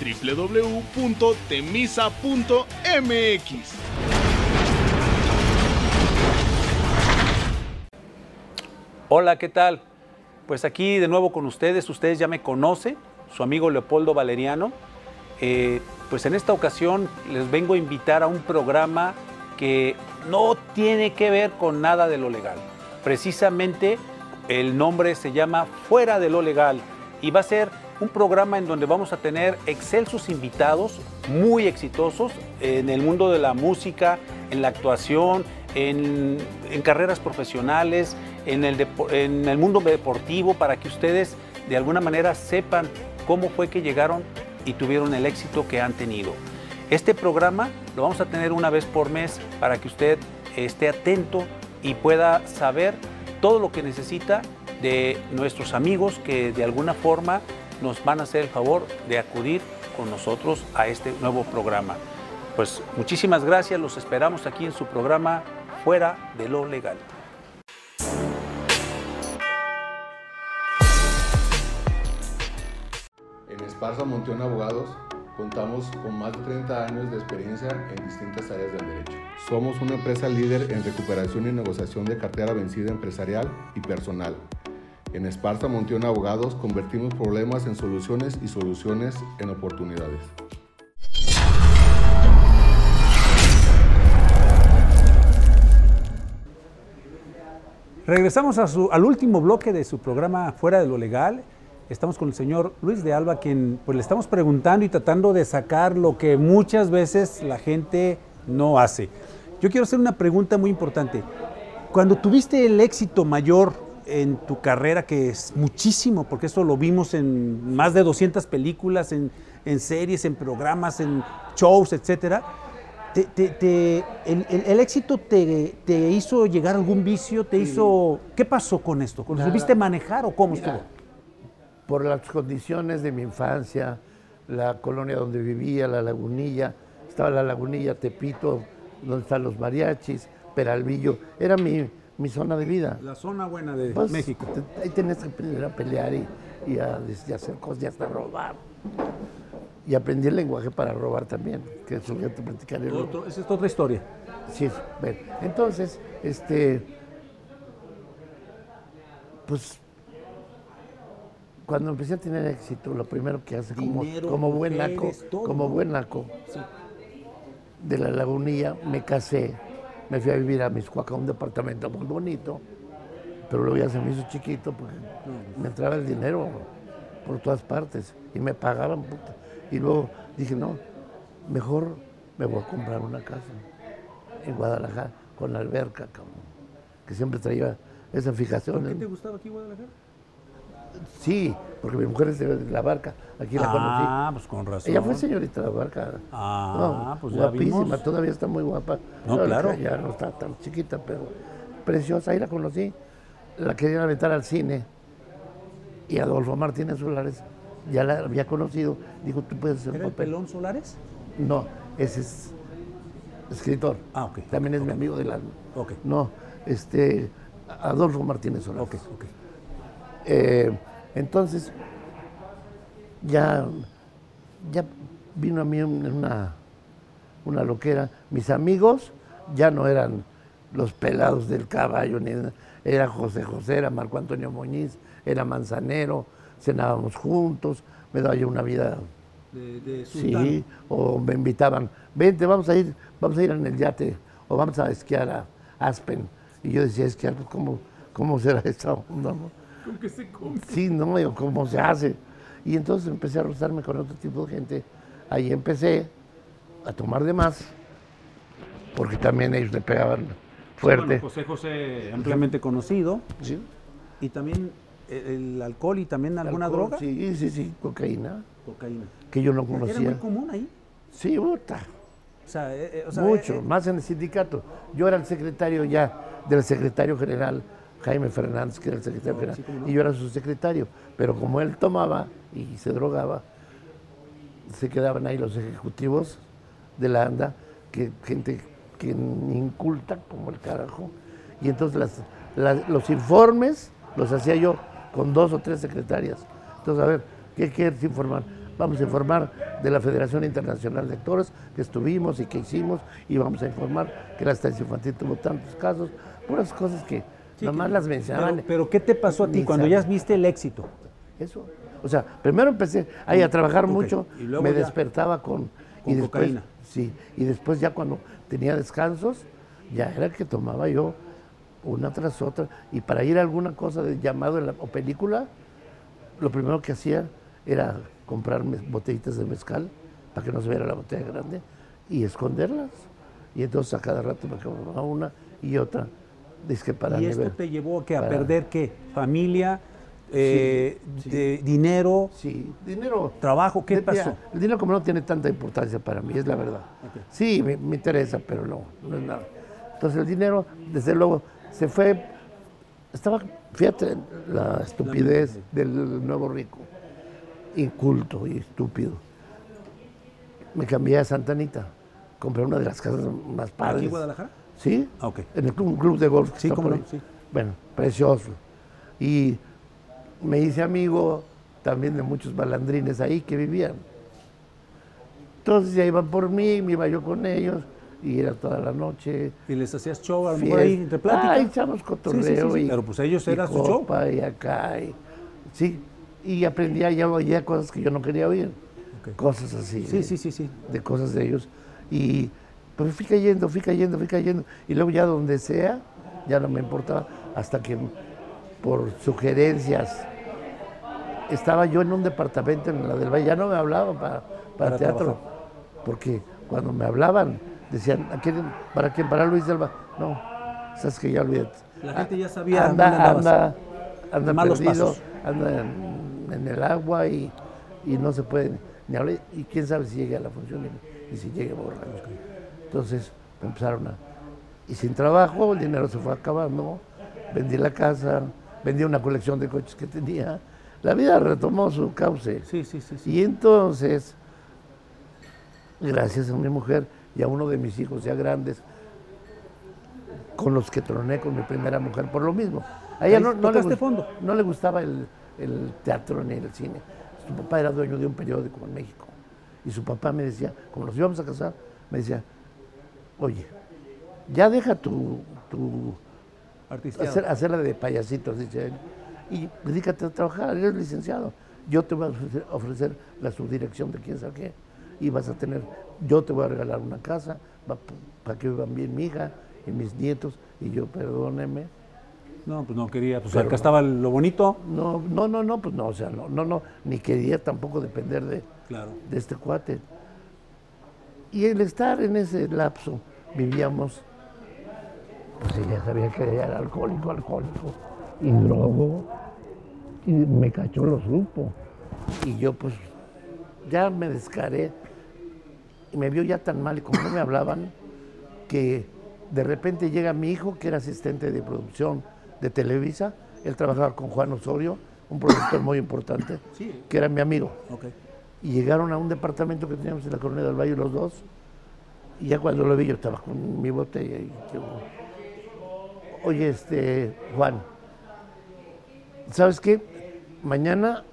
www.temisa.mx Hola, ¿qué tal? Pues aquí de nuevo con ustedes, ustedes ya me conocen, su amigo Leopoldo Valeriano. Eh, pues en esta ocasión les vengo a invitar a un programa que no tiene que ver con nada de lo legal. Precisamente el nombre se llama Fuera de lo Legal y va a ser un programa en donde vamos a tener excelsos invitados muy exitosos en el mundo de la música, en la actuación, en, carreras profesionales, en el mundo deportivo, para que ustedes de alguna manera sepan cómo fue que llegaron y tuvieron el éxito que han tenido. Este programa lo vamos a tener una vez por mes para que usted esté atento y pueda saber todo lo que necesita de nuestros amigos que de alguna forma nos van a hacer el favor de acudir con nosotros a este nuevo programa. Pues muchísimas gracias, los esperamos aquí en su programa Fuera de lo Legal. En Esparza Monteón Abogados contamos con más de 30 años de experiencia en distintas áreas del derecho. Somos una empresa líder en recuperación y negociación de cartera vencida empresarial y personal. En Esparza Monteón Abogados convertimos problemas en soluciones y soluciones en oportunidades. Regresamos al último bloque de su programa Fuera de lo Legal. Estamos con el señor Luis de Alba, quien pues le estamos preguntando y tratando de sacar lo que muchas veces la gente no hace. Yo quiero hacer una pregunta muy importante. Cuando tuviste el éxito mayor en tu carrera, que es muchísimo, porque eso lo vimos en más de 200 películas, en, en series, en programas, en shows, etcétera, te- te- te- el, el- el éxito te, te hizo llegar a algún vicio? ¿Te hizo.? ¿Qué pasó con esto? ¿Lo supiste manejar o cómo Mira, estuvo? por las condiciones de mi infancia, la colonia donde vivía, la lagunilla, estaba la lagunilla Tepito, donde están los mariachis, Peralvillo, era mi, mi zona de vida. La zona buena de Pues, México. ahí tenías que aprender a pelear y, y a, y hacer cosas y hasta robar. Y aprendí el lenguaje para robar también, que eso ya te platicaré luego. Esa es otra historia. Sí, bueno, entonces, este, pues, cuando empecé a tener éxito, lo primero que hace como, Dinero, como buen naco, todo, como buen naco Sí. de la lagunilla, me casé, me fui a vivir a Miscuaca, un departamento muy bonito, pero luego ya se me hizo chiquito porque me entraba el dinero por todas partes y me pagaban. puta. Y luego dije, no, mejor me voy a comprar una casa en Guadalajara con alberca, cabrón, que siempre traía esa fijación. ¿Por qué te gustaba aquí Guadalajara? Sí, porque mi mujer es de la barca, aquí la Ah, conocí. pues con razón. Ella fue señorita de la barca. Ah, pues ya guapísima, vimos. todavía está muy guapa. No, la claro. Ya no está tan chiquita, pero preciosa. Ahí la conocí. La querían aventar al cine. Y Adolfo Martínez Solares ya la había conocido. Dijo, tú puedes hacer ¿Era el papel. Pelón Solares? No, ese es escritor. Ah, ok, También es mi amigo del alma. Ok. No, este, Adolfo Martínez Solares. Ok, ok. Eh, entonces, ya, ya vino a mí un- una, una loquera. Mis amigos ya no eran los pelados del caballo, ni era José José, era Marco Antonio Muñiz, era Manzanero, cenábamos juntos, me daba yo una vida De, de Sí, o me invitaban, vente, vamos a ir, vamos a ir en el yate, o vamos a esquiar a Aspen. Y yo decía, esquiar, pues, ¿cómo, cómo será esa onda? no? Sí, no, yo, ¿cómo se hace? Y entonces empecé a rozarme con otro tipo de gente. Ahí empecé a tomar de más, porque también ellos le pegaban fuerte. Bueno, José José, ampliamente conocido. Sí. Y también el, el alcohol y también alguna Alcohol, droga. Sí, sí, sí, cocaína, Cocaína. que yo no Era muy conocía. común ahí. Sí, puta. O sea, eh, eh, o sea, Mucho, eh, eh, más en el sindicato. Yo era el secretario ya del secretario general, Jaime Fernández, que era el secretario general, sí, cómo no. y yo era su secretario. Pero como él tomaba y se drogaba, se quedaban ahí los ejecutivos de la ANDA, que gente que inculta como el carajo. Y entonces las- las- los informes los hacía yo con dos o tres secretarias. Entonces, a ver, ¿qué quieres informar? Vamos a informar de la Federación Internacional de Actores, que estuvimos y que hicimos, y vamos a informar que la estancia infantil tuvo tantos casos, puras cosas que sí, nomás las mencionaban. Pero, pero ¿qué te pasó a ti cuando ya viste el éxito? Eso. O sea, primero empecé ahí a trabajar mucho, y luego me ya- despertaba con... con y después, cocaína. Sí, y después ya cuando tenía descansos, ya era que tomaba yo una tras otra. Y para ir a alguna cosa de llamado en la- o película, lo primero que hacía era comprarme botellitas de mezcal para que no se viera la botella grande y esconderlas. Y entonces a cada rato me compraba una y otra. Que para ¿Y esto te llevó a, que a para- perder qué? ¿Familia? eh, de dinero, Sí, dinero. trabajo, ¿qué Eh, pasó? el dinero como no tiene tanta importancia para mí, es la verdad. Sí, me, me interesa, pero no, no es nada. Entonces el dinero, desde luego, se fue, estaba, fíjate, la estupidez del nuevo rico, inculto y estúpido. Me cambié a Santa Anita, compré una de las casas más padres. ¿Aquí en Guadalajara? Sí, ok. en el club, un club de golf. Sí, cómo no, sí. Bueno, precioso. Y me hice amigo también de muchos balandrines ahí que vivían. Entonces ya iban por mí, me iba yo con ellos y era toda la noche. Y les hacías show, a ahí entre plática. Ah, echamos cotorreo. Sí, sí, sí, sí, y- pero pues ellos y era su show. Y acá. y- sí, y aprendía, ya oía cosas que yo no quería oír. Cosas así. Sí, de- sí, sí, sí. de cosas de ellos. Y pues fui cayendo, fui cayendo, fui cayendo. Y luego ya donde sea, ya no me importaba, hasta que por sugerencias estaba yo en un departamento en la del Valle, ya no me hablaban para, para, Para teatro, porque cuando me hablaban decían, ¿a quién, ¿para quién? ¿Para Luis Alba? No, sabes que ya olvídate. La gente ya sabía anda, anda, anda Malos perdido, pasos. anda en, en el agua y, y no se puede ni hablar. Y quién sabe si llegue a la función y, y si llegue borracho. Entonces empezaron a... Y sin trabajo, el dinero se fue acabando. Vendí la casa, vendí una colección de coches que tenía. La vida retomó su cauce. Sí, sí, sí. sí. Y entonces, gracias a mi mujer y a uno de mis hijos ya grandes, con los que troné con mi primera mujer por lo mismo. A ella no, no, le, gust- fondo. no le gustaba el, el teatro ni el cine. Su papá era dueño de un periódico en México. Y su papá me decía, como nos íbamos a casar, me decía, oye, ya deja tu, tu hacer, hacerla de payasitos, dice él, y dedícate a trabajar, eres licenciado. Yo te voy a ofrecer, ofrecer la subdirección de quién sabe qué, y vas a tener, yo te voy a regalar una casa para que vivan bien mi hija y mis nietos, y yo, perdóneme. No, pues no quería. Pues acá no. estaba lo bonito. No, no, no, no, pues no, o sea, no, no, no, ni quería tampoco depender de, Claro. de este cuate. Y el estar en ese lapso, vivíamos, pues ella sabía que ella era alcohólico, alcohólico, y drogo, y me cachó, lo supo. Y yo pues ya me descaré, y me vio ya tan mal y como no me hablaban, que de repente llega mi hijo, que era asistente de producción de Televisa, él trabajaba con Juan Osorio, un productor muy importante, Sí. que era mi amigo y llegaron a un departamento que teníamos en la Colonia del Valle los dos. Y ya cuando lo vi, yo estaba con mi botella y digo, oye, este, Juan, ¿sabes qué? Mañana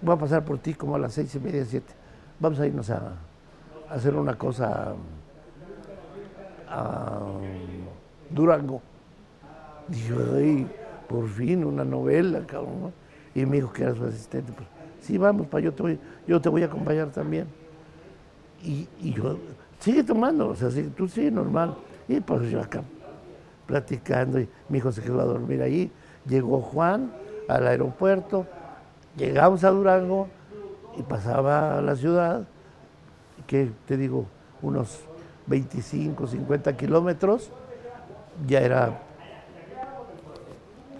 voy a pasar por ti como a las seis y media, siete. Vamos a irnos a, hacer una cosa a, a Durango. Dije, ay, por fin una novela, cabrón. Y me dijo que era su asistente. Pues, sí, vamos, pa, yo te voy, yo te voy a acompañar también. Y, y yo, sigue tomando, o sea, sí, tú sí, normal. Y pues yo acá platicando, y mi hijo se quedó a dormir ahí. Llegó Juan al aeropuerto, llegamos a Durango y pasaba a la ciudad, que te digo, unos 25, 50 kilómetros, ya era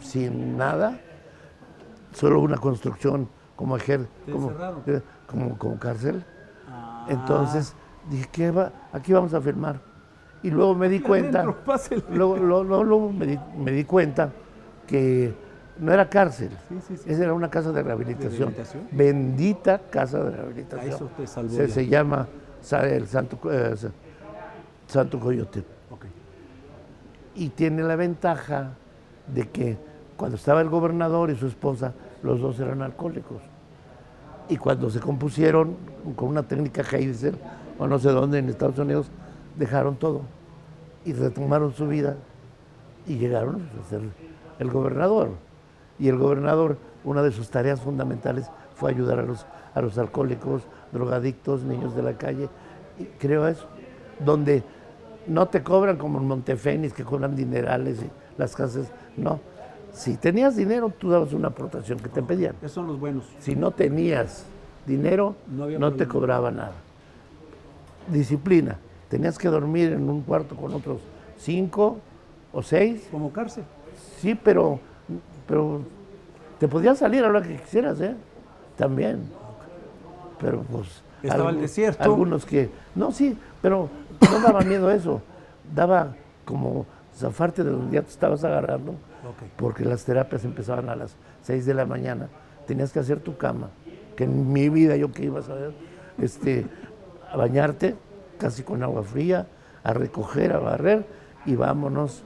sin nada, solo una construcción como, ejer, como, eh, como, como cárcel. Ah. Entonces dije, ¿qué va? Aquí vamos a filmar. Y luego me di cuenta, adentro, luego, luego- me, di, me di cuenta que no era cárcel, Sí, sí, sí. esa era una casa de rehabilitación. rehabilitación? Bendita casa de rehabilitación. A eso te salvó se, se llama el Santo, eh, Sa- Santo Coyote y tiene la ventaja de que cuando estaba el gobernador y su esposa, los dos eran alcohólicos. Y cuando se compusieron con una técnica Heiser, o no sé dónde, en Estados Unidos, dejaron todo y retomaron su vida y llegaron a ser el gobernador. Y el gobernador, una de sus tareas fundamentales fue ayudar a los, a los alcohólicos, drogadictos, niños de la calle. Y creo eso, donde no te cobran como en Montefénix, que cobran dinerales y las casas. No. Si tenías dinero, tú dabas una aportación que te pedían. Esos son los buenos. Si no tenías dinero, No no, te cobraba nada. Disciplina. Tenías que dormir en un cuarto con otros cinco o seis. Como cárcel. Sí, pero, pero Te podías salir a hora que quisieras, ¿eh? También. Pero pues... Estaba el desierto. Algunos que... No, sí, pero no daba miedo eso. Daba como zafarte de donde ya te estabas agarrando. Porque las terapias empezaban a las 6 de la mañana. Tenías que hacer tu cama. Que en mi vida yo que iba a saber. Este, a bañarte, casi con agua fría, a recoger, a barrer y vámonos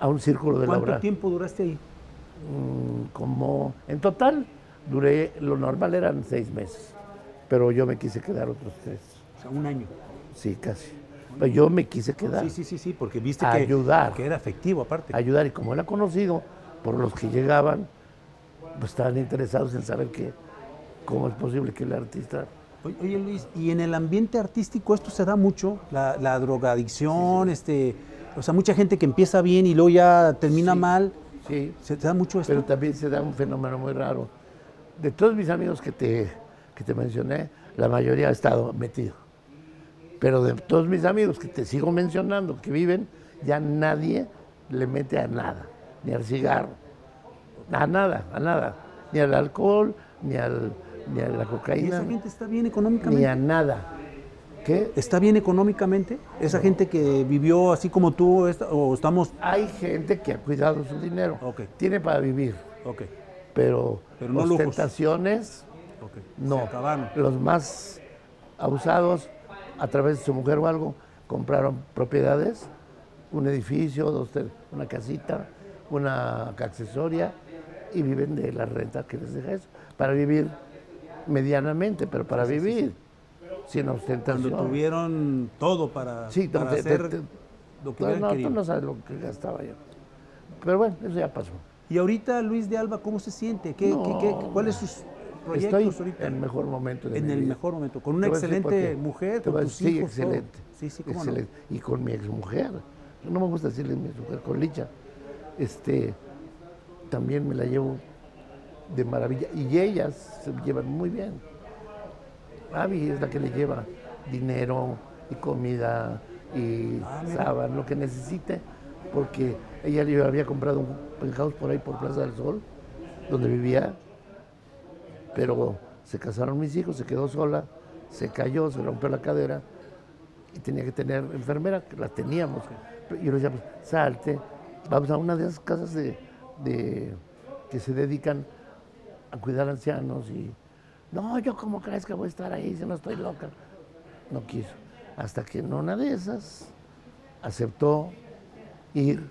a un círculo de ¿Cuánto labrar. tiempo duraste ahí? Mm, como en total duré, lo normal eran seis meses, pero yo me quise quedar otros tres, O sea, un año. sí, casi. Pero yo me quise quedar, Sí, sí, sí, sí, porque viste que, ayudar. que era efectivo aparte. ayudar y como era conocido por los que llegaban, pues estaban interesados en saber que cómo es posible que el artista Oye, Luis, y en el ambiente artístico esto se da mucho, la, la drogadicción, este, o sea, mucha gente que empieza bien y luego ya termina Sí. mal. Sí, ¿Se da mucho esto? pero también se da un fenómeno muy raro. De todos mis amigos que te, que te mencioné, la mayoría ha estado metido. Pero de todos mis amigos que te sigo mencionando, que viven, ya nadie le mete a nada, ni al cigarro, a nada, a nada, ni al alcohol, ni, al, ni a la ¿Y cocaína, esa gente está bien ni económicamente? a nada. ¿Qué? ¿Está bien económicamente? ¿Esa gente que vivió así como tú o estamos...? Hay gente que ha cuidado su dinero, tiene para vivir, pero, Pero no ostentaciones. No, Se acabaron. los más abusados, a través de su mujer o algo, compraron propiedades, un edificio, dos, una casita, una accesoria, y viven de la renta que les deja eso, para vivir medianamente, pero para vivir, sin Cuando ostentación. tuvieron todo para, Sí, para te- hacer te- lo que no, no, tú querido. no sabes lo que gastaba yo. Pero bueno, eso ya pasó. Y ahorita Luis de Alba, ¿cómo se siente? ¿Qué, No, qué- qué- ¿Cuáles sus proyectos Estoy ahorita? en el mejor momento de En mi el vida. mejor momento, con una excelente mujer, con tus hijos, todo. excelente. Sí, sí, cómo no. excelente. Y con mi exmujer. No me gusta decirle mi exmujer, con Licha. Este, también me la llevo de maravilla. Y ellas se llevan muy bien. Avi es la que le lleva dinero y comida y Ah, sábana, lo que necesite, porque ella le había comprado un penthouse por ahí por Plaza del Sol, donde vivía, pero se casaron mis hijos, se quedó sola, se cayó, se rompió la cadera y tenía que tener enfermera, que la teníamos. Y yo le decía, pues, salte, vamos a una de esas casas de, de- que se dedican a cuidar ancianos y no, yo como crees que voy a estar ahí si no estoy loca. No quiso. Hasta que en una de esas aceptó ir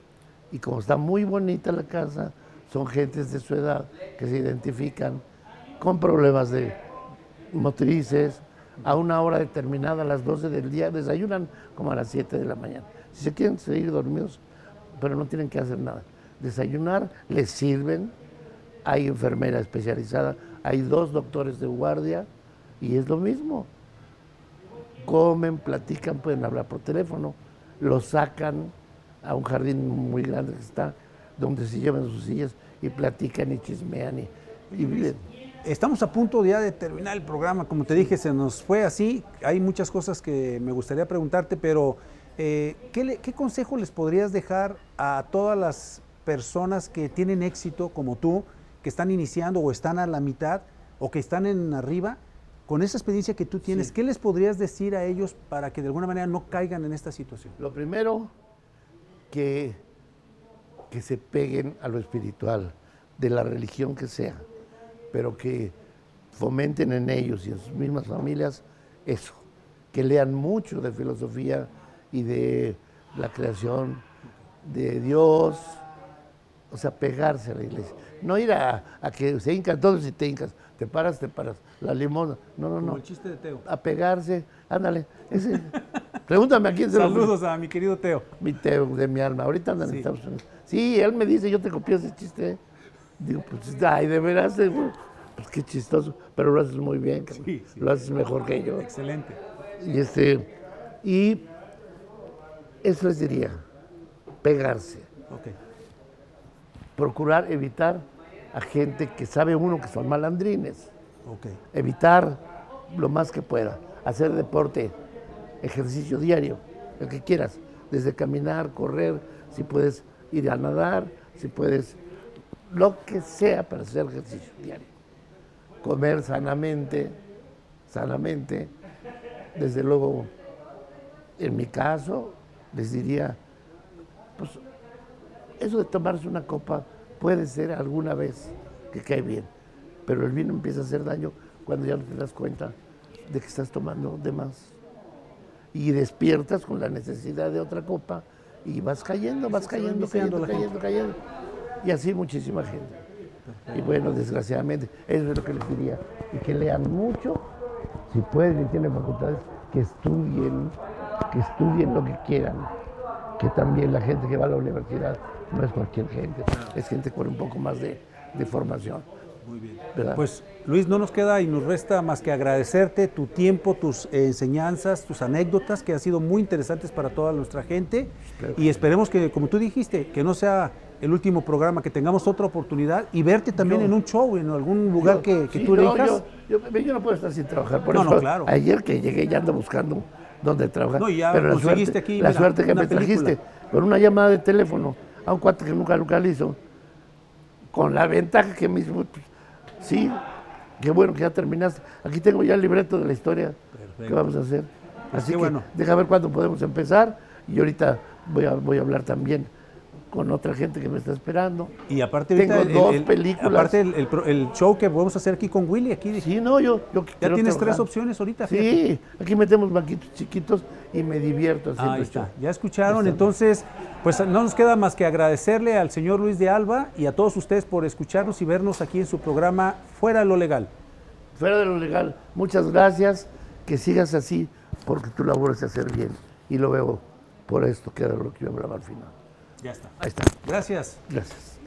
y como está muy bonita la casa, son gentes de su edad que se identifican con problemas de motrices, a una hora determinada, a las 12 del día, desayunan como a las 7 de la mañana. Si se quieren seguir dormidos, pero no tienen que hacer nada. Desayunar, les sirven, hay enfermera especializada, hay dos doctores de guardia y es lo mismo. Comen, platican, pueden hablar por teléfono, los sacan a un jardín muy grande que está, donde se llevan sus sillas y platican y chismean y, y viven. Estamos a punto ya de terminar el programa. Como te dije, se nos fue así. Hay muchas cosas que me gustaría preguntarte, pero eh, ¿qué, le- qué consejo les podrías dejar a todas las personas que tienen éxito como tú, que están iniciando o están a la mitad o que están en arriba? Con esa experiencia que tú tienes, Sí. ¿qué les podrías decir a ellos para que de alguna manera no caigan en esta situación? Lo primero, que, que se peguen a lo espiritual, de la religión que sea, pero que fomenten en ellos y en sus mismas familias eso, que lean mucho de filosofía y de la creación de Dios, o sea, pegarse a la iglesia. No ir a, a que se hincan todos y te hincas, te paras, te paras, la limosna, no, no, Como no, el chiste de Teo. a pegarse, ándale, ese, pregúntame a quién se lo Saludos a mi querido Teo. mi Teo de mi alma. Ahorita andan Sí. en Estados Unidos. Sí, él me dice, yo te copié ese chiste. Digo, pues, ay, de veras, eh, pues qué chistoso. Pero lo haces muy bien. Sí, sí. lo haces mejor que yo. Excelente. Y este, y eso les diría, pegarse. Ok. Procurar evitar a gente que sabe uno que son malandrines. Evitar lo más que pueda. Hacer deporte, ejercicio diario, el que quieras. Desde caminar, correr, si puedes ir a nadar, si puedes lo que sea para hacer ejercicio diario. Comer sanamente, sanamente. Desde luego, en mi caso, les diría, pues eso de tomarse una copa puede ser alguna vez que cae bien, pero el vino empieza a hacer daño cuando ya no te das cuenta de que estás tomando de más. Y despiertas con la necesidad de otra copa y vas cayendo, vas cayendo, cayendo, cayendo, cayendo. Y así muchísima gente. Y bueno, desgraciadamente, eso es lo que les diría. Y que lean mucho, si pueden y tienen facultades, que estudien, que estudien lo que quieran. Que también la gente que va a la universidad no es cualquier gente, es gente con un poco más de, de formación. Muy bien. Pues Luis, no nos queda y nos resta más que agradecerte tu tiempo, tus enseñanzas, tus anécdotas que han sido muy interesantes para toda nuestra gente y esperemos que, como tú dijiste, que no sea el último programa, que tengamos otra oportunidad y verte también en un show, en algún lugar que, que tú no, yo, yo, no puedo estar sin trabajar, por eso claro. ayer que llegué ya ando buscando dónde trabajar. No, ya pero la suerte, aquí, la suerte que me trajiste con una llamada de teléfono a un cuate que nunca localizo, con la ventaja que mismo, pues, sí, qué bueno que ya terminaste. Aquí tengo ya el libreto de la historia que vamos a hacer. Pues Así que bueno. deja ver cuándo podemos empezar y ahorita voy a, voy a hablar también con otra gente que me está esperando. Y aparte tengo dos películas. Aparte el, show que podemos hacer aquí con Willy, aquí. Sí, no, yo, yo ya tienes tres opciones ahorita. Sí, aquí metemos banquitos chiquitos y me divierto haciendo Ahí está. Ya escucharon, entonces, pues no nos queda más que agradecerle al señor Luis de Alba y a todos ustedes por escucharnos y vernos aquí en su programa Fuera de lo Legal. Fuera de lo Legal. Muchas gracias. Que sigas así, porque tu labor es hacer bien. Y lo veo por esto, que era lo que yo hablaba al final. Ya está. Ahí está. Gracias. Gracias.